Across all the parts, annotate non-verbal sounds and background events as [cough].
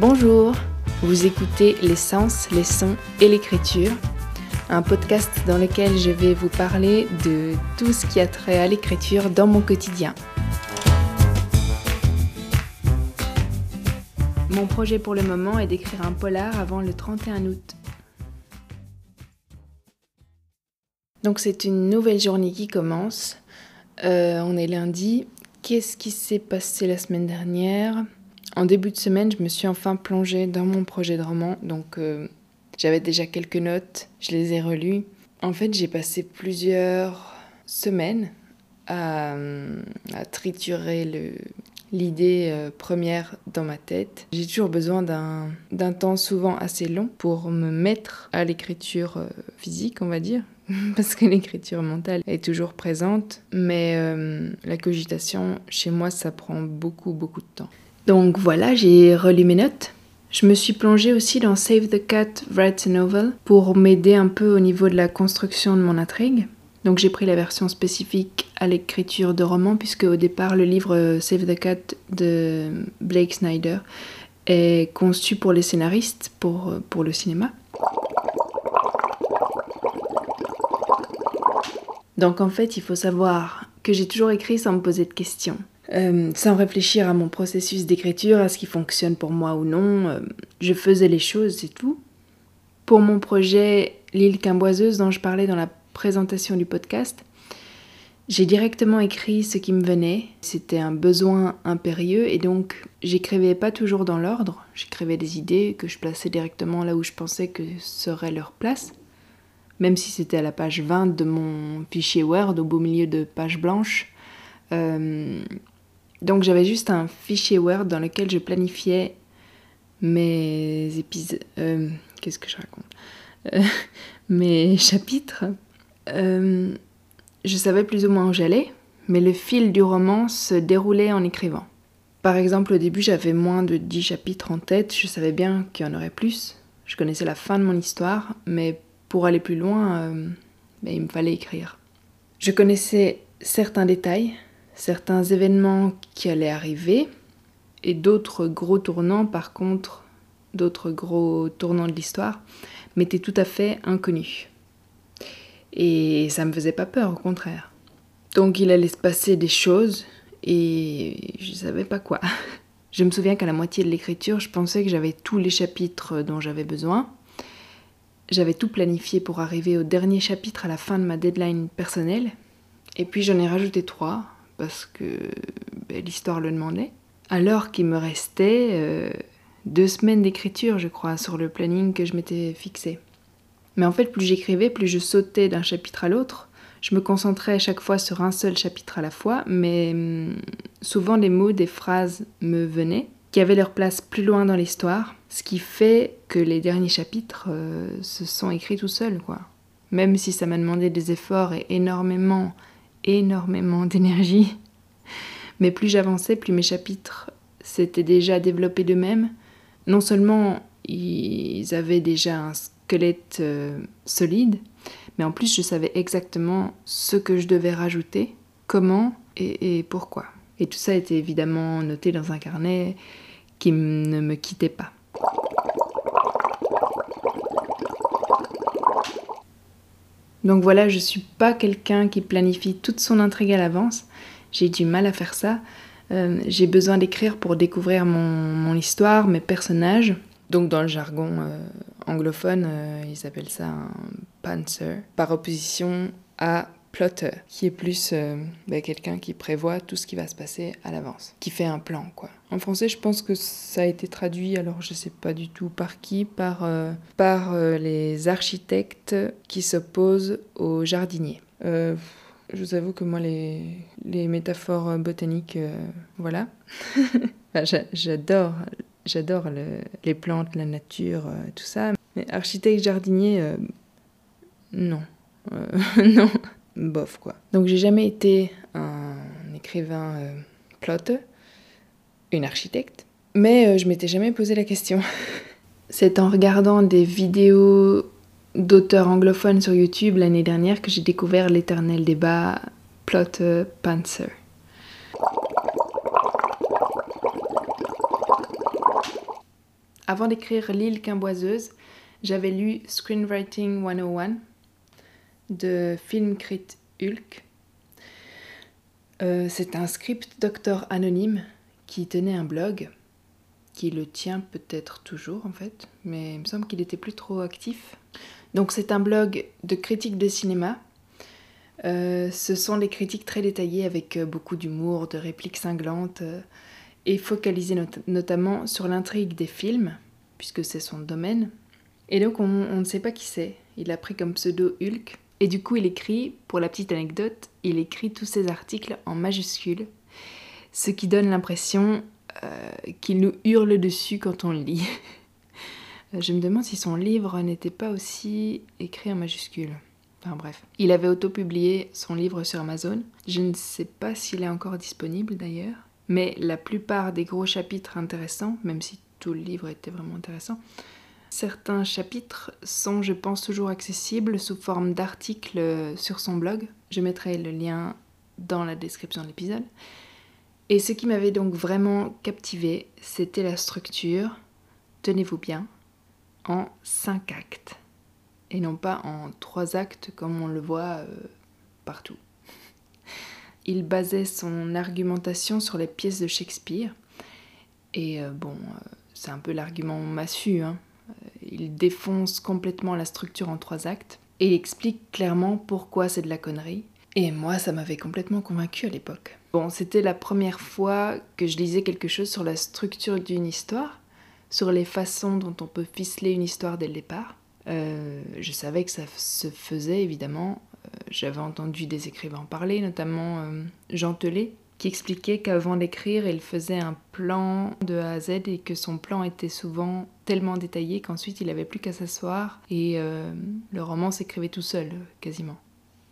Bonjour, vous écoutez Les Sens, les Sons et l'écriture, un podcast dans lequel je vais vous parler de tout ce qui a trait à l'écriture dans mon quotidien. Mon projet pour le moment est d'écrire un polar avant le 31 août. Donc c'est une nouvelle journée qui commence. Euh, on est lundi. Qu'est-ce qui s'est passé la semaine dernière? En début de semaine, je me suis enfin plongée dans mon projet de roman. Donc euh, j'avais déjà quelques notes, je les ai relues. En fait, j'ai passé plusieurs semaines à, à triturer l'idée euh, première dans ma tête. J'ai toujours besoin d'un temps souvent assez long pour me mettre à l'écriture euh, physique, on va dire, [laughs] parce que l'écriture mentale est toujours présente, mais euh, la cogitation, chez moi, ça prend beaucoup, beaucoup de temps. Donc voilà, j'ai relu mes notes. Je me suis plongée aussi dans Save the Cat Write a Novel pour m'aider un peu au niveau de la construction de mon intrigue. Donc j'ai pris la version spécifique à l'écriture de roman puisque au départ le livre euh, Save the Cat de Blake Snyder est conçu pour les scénaristes, pour, euh, pour le cinéma. Donc en fait il faut savoir que j'ai toujours écrit sans me poser de questions. Euh, sans réfléchir à mon processus d'écriture, à ce qui fonctionne pour moi ou non, je faisais les choses, c'est tout. Pour mon projet L'île Quimboiseuse dont je parlais dans la présentation du podcast, j'ai directement écrit ce qui me venait. C'était un besoin impérieux et donc j'écrivais pas toujours dans l'ordre. J'écrivais des idées que je plaçais directement là où je pensais que serait leur place. Même si c'était à la page 20 de mon fichier Word au beau milieu de pages blanches. Euh, donc j'avais juste un fichier Word dans lequel je planifiais mes épisodes. Euh, qu'est-ce que je raconte? Euh, [laughs] Mes chapitres euh, je savais plus ou moins où j'allais, mais le fil du roman se déroulait en écrivant. Par exemple, au début, j'avais moins de 10 chapitres en tête, je savais bien qu'il y en aurait plus. Je connaissais la fin de mon histoire, mais pour aller plus loin, ben, il me fallait écrire. Je connaissais certains détails, certains événements qui allaient arriver, et d'autres gros tournants, par contre, d'autres gros tournants de l'histoire, m'étaient tout à fait inconnus. Et ça me faisait pas peur, au contraire. Donc il allait se passer des choses et je savais pas quoi. [laughs] Je me souviens qu'à la moitié de l'écriture, je pensais que j'avais tous les chapitres dont j'avais besoin. J'avais tout planifié pour arriver au dernier chapitre à la fin de ma deadline personnelle. Et puis j'en ai rajouté trois parce que ben, l'histoire le demandait. Alors qu'il me restait euh, deux semaines d'écriture, je crois, sur le planning que je m'étais fixé. Mais en fait, plus j'écrivais, plus je sautais d'un chapitre à l'autre. Je me concentrais à chaque fois sur un seul chapitre à la fois, mais hum, souvent des mots, des phrases me venaient, qui avaient leur place plus loin dans l'histoire, ce qui fait que les derniers chapitres euh, se sont écrits tout seuls, quoi. Même si ça m'a demandé des efforts et énormément, énormément d'énergie. Mais plus j'avançais, plus mes chapitres s'étaient déjà développés d'eux-mêmes. Non seulement ils avaient déjà un squelette euh, solide, mais en plus je savais exactement ce que je devais rajouter, comment et, pourquoi. Et tout ça était évidemment noté dans un carnet qui ne me quittait pas. Donc voilà, je suis pas quelqu'un qui planifie toute son intrigue à l'avance. J'ai du mal à faire ça. Euh, j'ai besoin d'écrire pour découvrir mon, histoire, mes personnages. Donc dans le jargon euh, anglophone, euh, ils appellent ça un pantser, par opposition à plotter, qui est plus euh, bah, quelqu'un qui prévoit tout ce qui va se passer à l'avance, qui fait un plan, quoi. En français, je pense que ça a été traduit, alors je sais pas du tout par qui, par, euh, par les architectes qui s'opposent aux jardiniers. je vous avoue que moi, les, les métaphores botaniques, voilà. [laughs] J'adore J'adore les plantes, la nature, tout ça. Mais architecte jardinier, euh, non. Euh, [laughs] non. Bof, quoi. Donc j'ai jamais été un écrivain euh, plotter, une architecte, mais je m'étais jamais posé la question. [laughs] C'est en regardant des vidéos d'auteurs anglophones sur YouTube l'année dernière que j'ai découvert l'éternel débat plotter-pantser. Avant d'écrire L'île quimboiseuse, j'avais lu Screenwriting 101 de Filmcrit Hulk. Euh, c'est un script docteur anonyme qui tenait un blog, qui le tient peut-être toujours en fait, mais il me semble qu'il était plus trop actif. Donc c'est un blog de critiques de cinéma. Euh, ce sont des critiques très détaillées avec euh, beaucoup d'humour, de répliques cinglantes et focalisées notamment sur l'intrigue des films, puisque c'est son domaine. Et donc on, on ne sait pas qui c'est. Il a pris comme pseudo Hulk. Et du coup, il écrit, pour la petite anecdote, il écrit tous ses articles en majuscules, ce qui donne l'impression euh, qu'il nous hurle dessus quand on lit. [laughs] Je me demande si son livre n'était pas aussi écrit en majuscules. Enfin bref. Il avait auto-publié son livre sur Amazon. Je ne sais pas s'il est encore disponible d'ailleurs. Mais la plupart des gros chapitres intéressants, même si tout le livre était vraiment intéressant, Certains chapitres sont, je pense, toujours accessibles sous forme d'articles sur son blog. Je mettrai le lien dans la description de l'épisode. Et ce qui m'avait donc vraiment captivé, c'était la structure, tenez-vous bien, en cinq actes. Et non pas en trois actes comme on le voit euh, partout. [laughs] Il basait son argumentation sur les pièces de Shakespeare. Et euh, bon, euh, c'est un peu l'argument massu, hein. Il défonce complètement la structure en trois actes et il explique clairement pourquoi c'est de la connerie. Et moi, ça m'avait complètement convaincu à l'époque. Bon, c'était la première fois que je lisais quelque chose sur la structure d'une histoire, sur les façons dont on peut ficeler une histoire dès le départ. Euh, je savais que ça se faisait évidemment. Euh, j'avais entendu des écrivains parler, notamment euh, Jean Telet, qui expliquait qu'avant d'écrire, il faisait un plan de A à Z et que son plan était souvent tellement détaillé qu'ensuite il n'avait plus qu'à s'asseoir et euh, le roman s'écrivait tout seul, quasiment.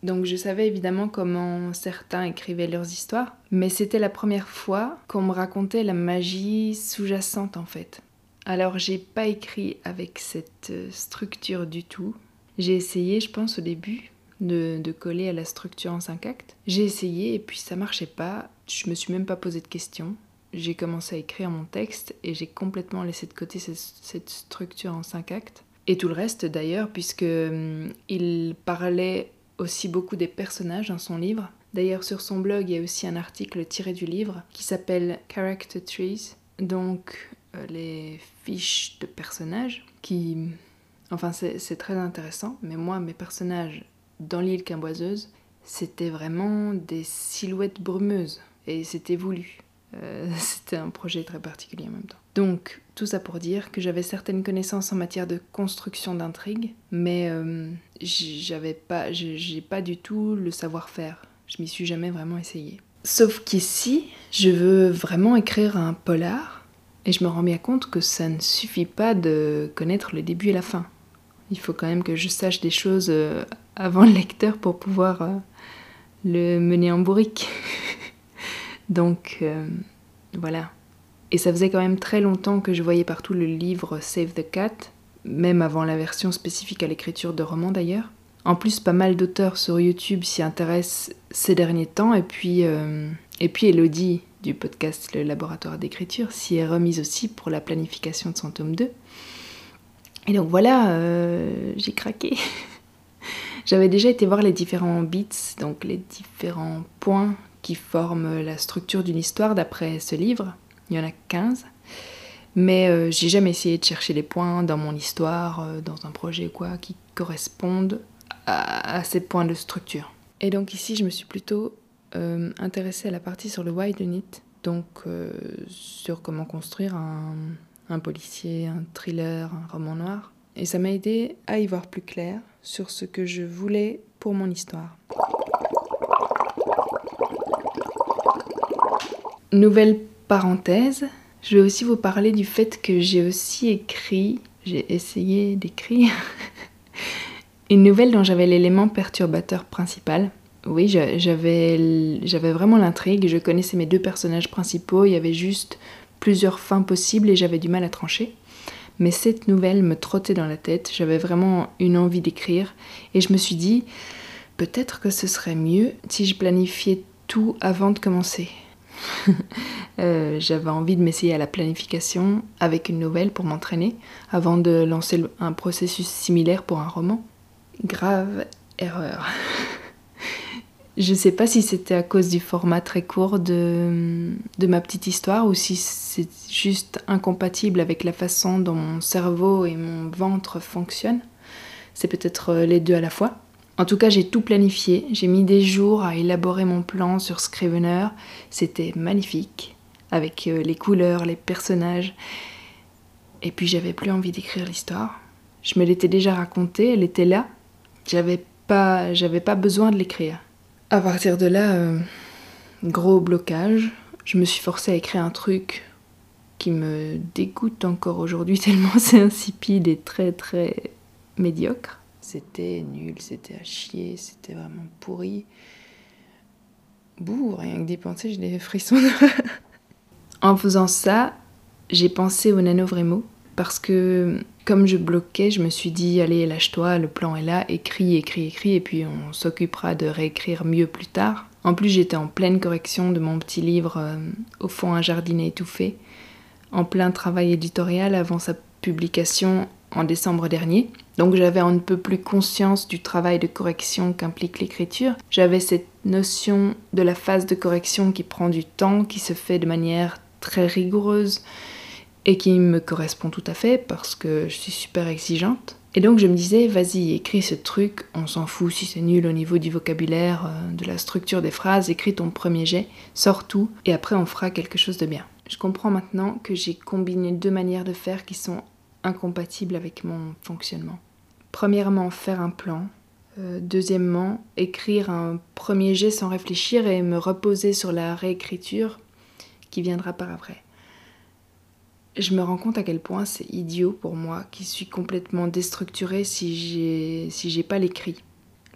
Donc je savais évidemment comment certains écrivaient leurs histoires, mais c'était la première fois qu'on me racontait la magie sous-jacente en fait. Alors j'ai pas écrit avec cette euh, structure du tout. J'ai essayé, je pense, au début, de, coller à la structure en cinq actes. J'ai essayé et puis ça marchait pas. Je me suis même pas posé de questions. J'ai commencé à écrire mon texte et j'ai complètement laissé de côté cette, structure en cinq actes. Et tout le reste d'ailleurs, puisque hum, il parlait aussi beaucoup des personnages dans son livre. D'ailleurs, sur son blog, il y a aussi un article tiré du livre qui s'appelle Character Trees, donc euh, les fiches de personnages qui. Enfin, c'est très intéressant, mais moi, mes personnages dans l'île quimboiseuse, c'était vraiment des silhouettes brumeuses et c'était voulu. Euh, [laughs] c'était un projet très particulier en même temps. Donc, tout ça pour dire que j'avais certaines connaissances en matière de construction d'intrigue, mais euh, j'avais pas, j'ai pas du tout le savoir-faire. Je m'y suis jamais vraiment essayée. Sauf qu'ici, je veux vraiment écrire un polar, et je me rends bien compte que ça ne suffit pas de connaître le début et la fin. Il faut quand même que je sache des choses euh, avant le lecteur pour pouvoir le mener en bourrique. [laughs] Donc euh, voilà. Et ça faisait quand même très longtemps que je voyais partout le livre Save the Cat, même avant la version spécifique à l'écriture de romans d'ailleurs. En plus, pas mal d'auteurs sur YouTube s'y intéressent ces derniers temps, et puis, et puis Elodie du podcast Le Laboratoire d'écriture s'y est remise aussi pour la planification de son tome 2. Et donc voilà, euh, j'ai craqué. [laughs] J'avais déjà été voir les différents bits, donc les différents points qui forment la structure d'une histoire d'après ce livre. Il y en a 15. Mais euh, j'ai jamais essayé de chercher les points dans mon histoire, euh, dans un projet quoi, qui correspondent à, ces points de structure. Et donc ici, je me suis plutôt intéressée à la partie sur le wide unit, donc sur comment construire un, un policier, un thriller, un roman noir. Et ça m'a aidé à y voir plus clair sur ce que je voulais pour mon histoire. Nouvelle parenthèse, je vais aussi vous parler du fait que j'ai aussi écrit, j'ai essayé d'écrire [laughs] une nouvelle dont j'avais l'élément perturbateur principal. Oui, j'avais vraiment l'intrigue, je connaissais mes deux personnages principaux, il y avait juste plusieurs fins possibles et j'avais du mal à trancher. Mais cette nouvelle me trottait dans la tête, j'avais vraiment une envie d'écrire et je me suis dit peut-être que ce serait mieux si je planifiais tout avant de commencer. Euh, j'avais envie de m'essayer à la planification avec une nouvelle pour m'entraîner avant de lancer un processus similaire pour un roman. Grave erreur. [laughs] Je sais pas si c'était à cause du format très court de, de ma petite histoire ou si c'est juste incompatible avec la façon dont mon cerveau et mon ventre fonctionnent. C'est peut-être euh, les deux à la fois. En tout cas, j'ai tout planifié. J'ai mis des jours à élaborer mon plan sur Scrivener. C'était magnifique, avec euh, les couleurs, les personnages. Et puis, j'avais plus envie d'écrire l'histoire. Je me l'étais déjà racontée, elle était là. J'avais pas, j'avais pas besoin de l'écrire. À partir de là, euh, gros blocage. Je me suis forcée à écrire un truc qui me dégoûte encore aujourd'hui [laughs] tellement c'est insipide et très très médiocre. C'était nul, c'était à chier, c'était vraiment pourri. Bouh, rien que d'y penser, j'ai des frissons. [laughs] en faisant ça, j'ai pensé au nanovrimo parce que comme je bloquais, je me suis dit allez, lâche-toi, le plan est là, écris, écris, écris, et puis on s'occupera de réécrire mieux plus tard. En plus, j'étais en pleine correction de mon petit livre euh, Au fond, un jardinet étouffé, en plein travail éditorial avant sa publication en décembre dernier. Donc j'avais un peu plus conscience du travail de correction qu'implique l'écriture. J'avais cette notion de la phase de correction qui prend du temps, qui se fait de manière très rigoureuse et qui me correspond tout à fait parce que je suis super exigeante. Et donc je me disais, vas-y, écris ce truc, on s'en fout si c'est nul au niveau du vocabulaire, euh, de la structure des phrases, écris ton premier jet, sors tout, et après on fera quelque chose de bien. Je comprends maintenant que j'ai combiné deux manières de faire qui sont incompatibles avec mon fonctionnement. Premièrement, faire un plan. Euh, deuxièmement, écrire un premier jet sans réfléchir et me reposer sur la réécriture qui viendra par après je me rends compte à quel point c'est idiot pour moi qui suis complètement déstructurée si j'ai si j'ai pas l'écrit.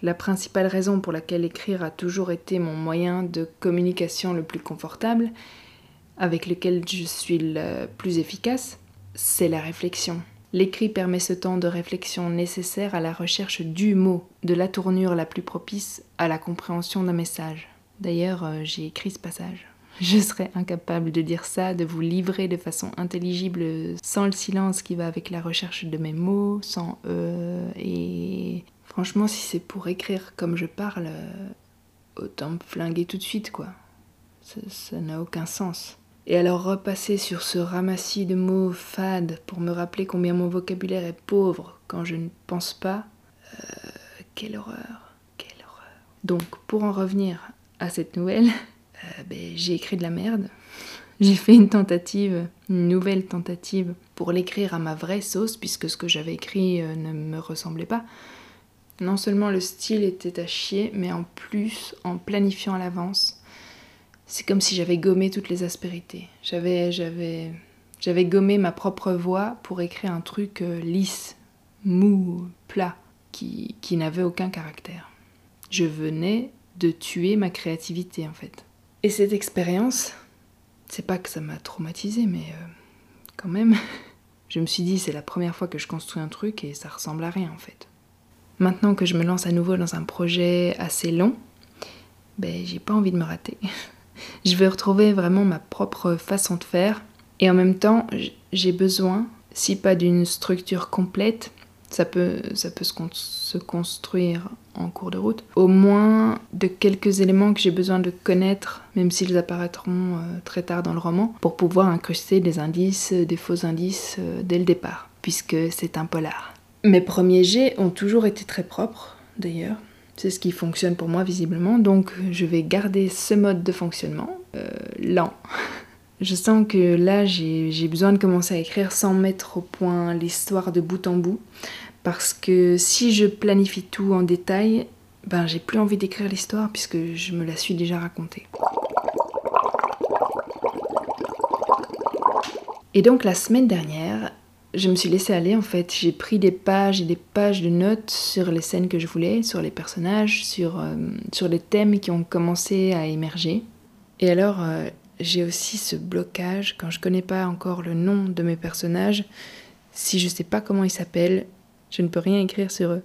La principale raison pour laquelle écrire a toujours été mon moyen de communication le plus confortable, avec lequel je suis le plus efficace, c'est la réflexion. L'écrit permet ce temps de réflexion nécessaire à la recherche du mot, de la tournure la plus propice à la compréhension d'un message. D'ailleurs, euh, j'ai écrit ce passage. [laughs] Je serais incapable de dire ça, de vous livrer de façon intelligible sans le silence qui va avec la recherche de mes mots, sans eux. Et franchement, si c'est pour écrire comme je parle, autant me flinguer tout de suite, quoi. Ça n'a aucun sens. Et alors repasser sur ce ramassis de mots fades pour me rappeler combien mon vocabulaire est pauvre quand je ne pense pas. Euh, quelle horreur, quelle horreur. Donc pour en revenir à cette nouvelle, [laughs] euh, ben, j'ai écrit de la merde. [laughs] J'ai fait une tentative, une nouvelle tentative pour l'écrire à ma vraie sauce, puisque ce que j'avais écrit euh, ne me ressemblait pas. Non seulement le style était à chier, mais en plus, en planifiant à l'avance, c'est comme si j'avais gommé toutes les aspérités. J'avais, j'avais, j'avais gommé ma propre voix pour écrire un truc euh, lisse, mou, plat, qui, qui n'avait aucun caractère. Je venais de tuer ma créativité en fait. Et cette expérience, c'est pas que ça m'a traumatisé, mais euh, quand même, [laughs] je me suis dit c'est la première fois que je construis un truc et ça ressemble à rien en fait. Maintenant que je me lance à nouveau dans un projet assez long, ben j'ai pas envie de me rater. [laughs] je veux retrouver vraiment ma propre façon de faire et en même temps j'ai besoin, si pas d'une structure complète, ça peut, ça peut se, construire en cours de route. Au moins de quelques éléments que j'ai besoin de connaître, même s'ils apparaîtront euh, très tard dans le roman, pour pouvoir incruster des indices, des faux indices euh, dès le départ, puisque c'est un polar. Mes premiers jets ont toujours été très propres, d'ailleurs. C'est ce qui fonctionne pour moi visiblement, donc je vais garder ce mode de fonctionnement, euh, lent. [laughs] Je sens que là, j'ai besoin de commencer à écrire sans mettre au point l'histoire de bout en bout. Parce que si je planifie tout en détail, ben j'ai plus envie d'écrire l'histoire puisque je me la suis déjà racontée. Et donc la semaine dernière, je me suis laissée aller en fait. J'ai pris des pages et des pages de notes sur les scènes que je voulais, sur les personnages, sur, euh, sur les thèmes qui ont commencé à émerger. Et alors, euh, j'ai aussi ce blocage quand je connais pas encore le nom de mes personnages. Si je sais pas comment ils s'appellent, je ne peux rien écrire sur eux.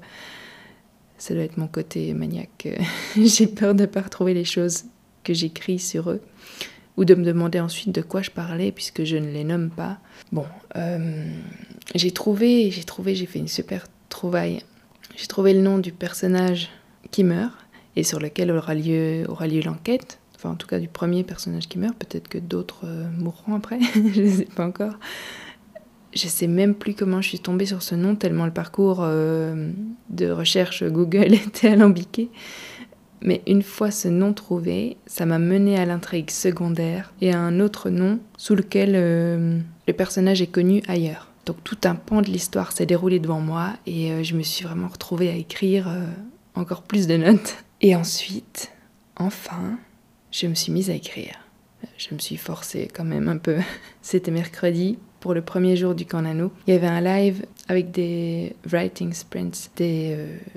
Ça doit être mon côté maniaque. [laughs] j'ai peur de ne pas retrouver les choses que j'écris sur eux. Ou de me demander ensuite de quoi je parlais puisque je ne les nomme pas. Bon, euh, j'ai trouvé, j'ai trouvé, j'ai fait une super trouvaille. J'ai trouvé le nom du personnage qui meurt et sur lequel aura lieu, aura lieu l'enquête. Enfin, en tout cas, du premier personnage qui meurt. Peut-être que d'autres euh, mourront après. [laughs] je ne sais pas encore. Je sais même plus comment je suis tombée sur ce nom, tellement le parcours euh, de recherche Google [laughs] était alambiqué. Mais une fois ce nom trouvé, ça m'a mené à l'intrigue secondaire et à un autre nom sous lequel euh, le personnage est connu ailleurs. Donc tout un pan de l'histoire s'est déroulé devant moi et euh, je me suis vraiment retrouvée à écrire euh, encore plus de notes. Et ensuite, enfin, je me suis mise à écrire. Je me suis forcée quand même un peu. [laughs] C'était mercredi, pour le premier jour du Canano. Il y avait un live avec des writing sprints, des, des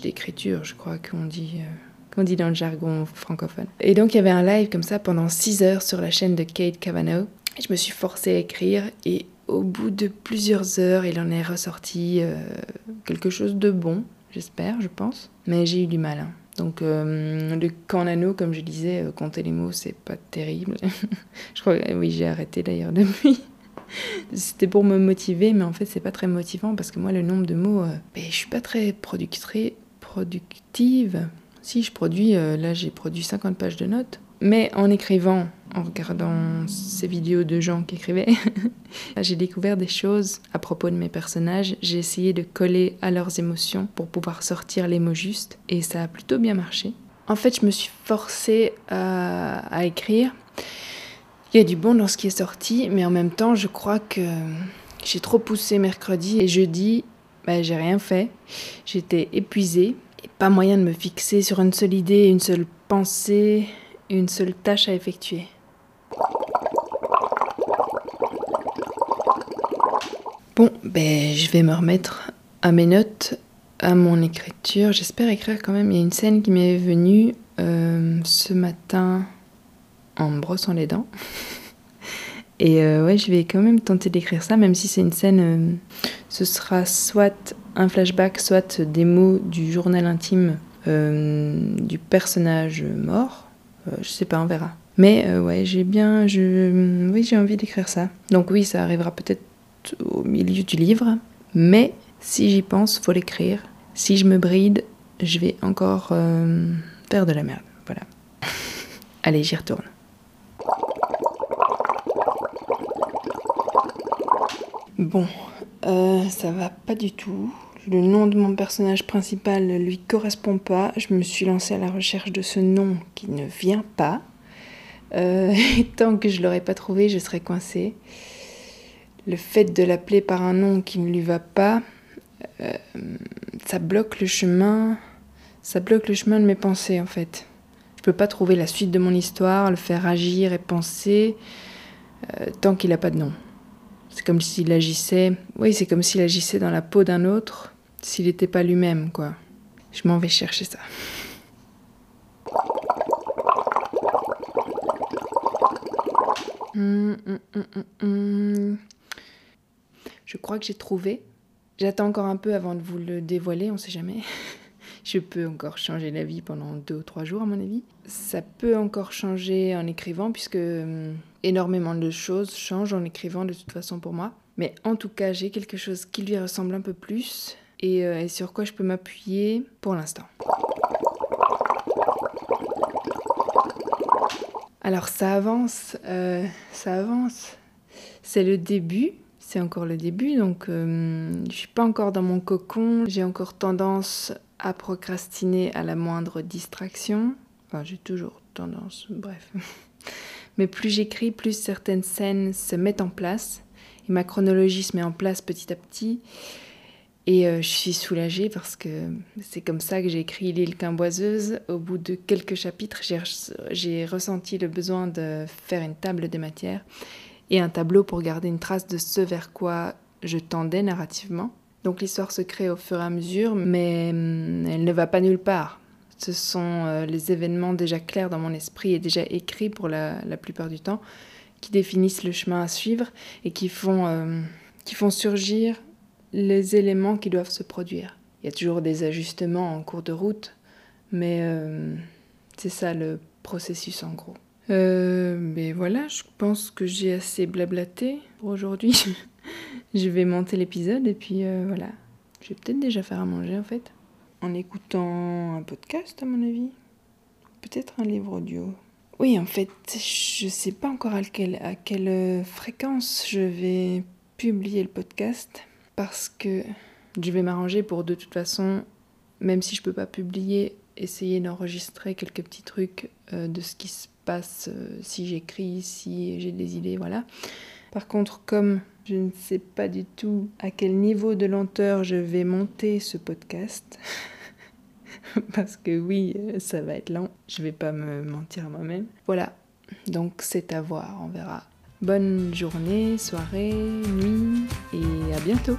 d'écriture, je crois qu'on dit, euh, qu'on dit dans le jargon francophone. Et donc il y avait un live comme ça pendant 6 heures sur la chaîne de Kate Cavanaugh. Je me suis forcée à écrire et au bout de plusieurs heures, il en est ressorti euh, quelque chose de bon, j'espère, je pense. Mais j'ai eu du mal. Hein. Donc euh, le canano, comme je disais, compter les mots, c'est pas terrible. [laughs] je crois, oui, j'ai arrêté d'ailleurs depuis. C'était pour me motiver, mais en fait, c'est pas très motivant parce que moi, le nombre de mots, euh, ben, je suis pas très productive. Si je produis, euh, là, j'ai produit 50 pages de notes. Mais en écrivant, en regardant ces vidéos de gens qui écrivaient, [laughs] j'ai découvert des choses à propos de mes personnages. J'ai essayé de coller à leurs émotions pour pouvoir sortir les mots justes et ça a plutôt bien marché. En fait, je me suis forcée à écrire il y a du bon dans ce qui est sorti, mais en même temps, je crois que j'ai trop poussé mercredi et jeudi, bah, j'ai rien fait. J'étais épuisée et pas moyen de me fixer sur une seule idée, une seule pensée, une seule tâche à effectuer. Bon, ben, je vais me remettre à mes notes, à mon écriture. J'espère écrire quand même. Il y a une scène qui m'est venue euh, ce matin en me brossant les dents. [laughs] Et euh, ouais, je vais quand même tenter d'écrire ça, même si c'est une scène. Euh, ce sera soit un flashback, soit des mots du journal intime euh, du personnage mort. je sais pas, on verra. Mais ouais, j'ai bien. Je, oui, j'ai envie d'écrire ça. Donc oui, ça arrivera peut-être au milieu du livre. Mais si j'y pense, faut l'écrire. Si je me bride, je vais encore faire de la merde. Voilà. [laughs] Allez, j'y retourne. Bon, euh, ça va pas du tout. Le nom de mon personnage principal ne lui correspond pas. Je me suis lancée à la recherche de ce nom qui ne vient pas. Euh, [laughs] et tant que je l'aurais pas trouvé, je serais coincée. Le fait de l'appeler par un nom qui ne lui va pas, euh, ça bloque le chemin. Ça bloque le chemin de mes pensées en fait. Je peux pas trouver la suite de mon histoire, le faire agir et penser tant qu'il n'a pas de nom. C'est comme s'il agissait. Oui, c'est comme s'il agissait dans la peau d'un autre, s'il n'était pas lui-même, quoi. Je m'en vais chercher ça. Hum, hum, hum, Je crois que j'ai trouvé. J'attends encore un peu avant de vous le dévoiler, on sait jamais. [laughs] Je peux encore changer la vie pendant deux ou trois jours, à mon avis. Ça peut encore changer en écrivant, puisque hum, énormément de choses changent en écrivant de toute façon pour moi. Mais en tout cas, j'ai quelque chose qui lui ressemble un peu plus et, euh, sur quoi je peux m'appuyer pour l'instant. Alors ça avance, euh, ça avance. C'est le début, c'est encore le début, donc euh, je suis pas encore dans mon cocon. J'ai encore tendance à procrastiner à la moindre distraction. Enfin, j'ai toujours tendance, bref. [laughs] Mais plus j'écris, plus certaines scènes se mettent en place. Et ma chronologie se met en place petit à petit. Et euh, je suis soulagée parce que c'est comme ça que j'ai écrit L'île quimboiseuse. Au bout de quelques chapitres, j'ai ressenti le besoin de faire une table des matières et un tableau pour garder une trace de ce vers quoi je tendais narrativement. Donc l'histoire se crée au fur et à mesure, mais hum, elle ne va pas nulle part. Ce sont euh, les événements déjà clairs dans mon esprit et déjà écrits pour la, plupart du temps qui définissent le chemin à suivre et qui font, euh, qui font surgir les éléments qui doivent se produire. Il y a toujours des ajustements en cours de route, mais euh, c'est ça le processus en gros. Euh, mais voilà, je pense que j'ai assez blablaté pour aujourd'hui. [laughs] [laughs] je vais monter l'épisode et puis euh, voilà. Je vais peut-être déjà faire à manger en fait. En écoutant un podcast à mon avis. Peut-être un livre audio. Oui, en fait, je sais pas encore à quelle, à quelle euh, fréquence je vais publier le podcast parce que je vais m'arranger pour de toute façon, même si je peux pas publier, essayer d'enregistrer quelques petits trucs euh, de ce qui se passe euh, si j'écris, si j'ai des idées, voilà. Par contre, comme je ne sais pas du tout à quel niveau de lenteur je vais monter ce podcast, [laughs] parce que oui, euh, ça va être lent, je vais pas me mentir moi-même. Voilà, donc c'est à voir, on verra. Bonne journée, soirée, nuit et à bientôt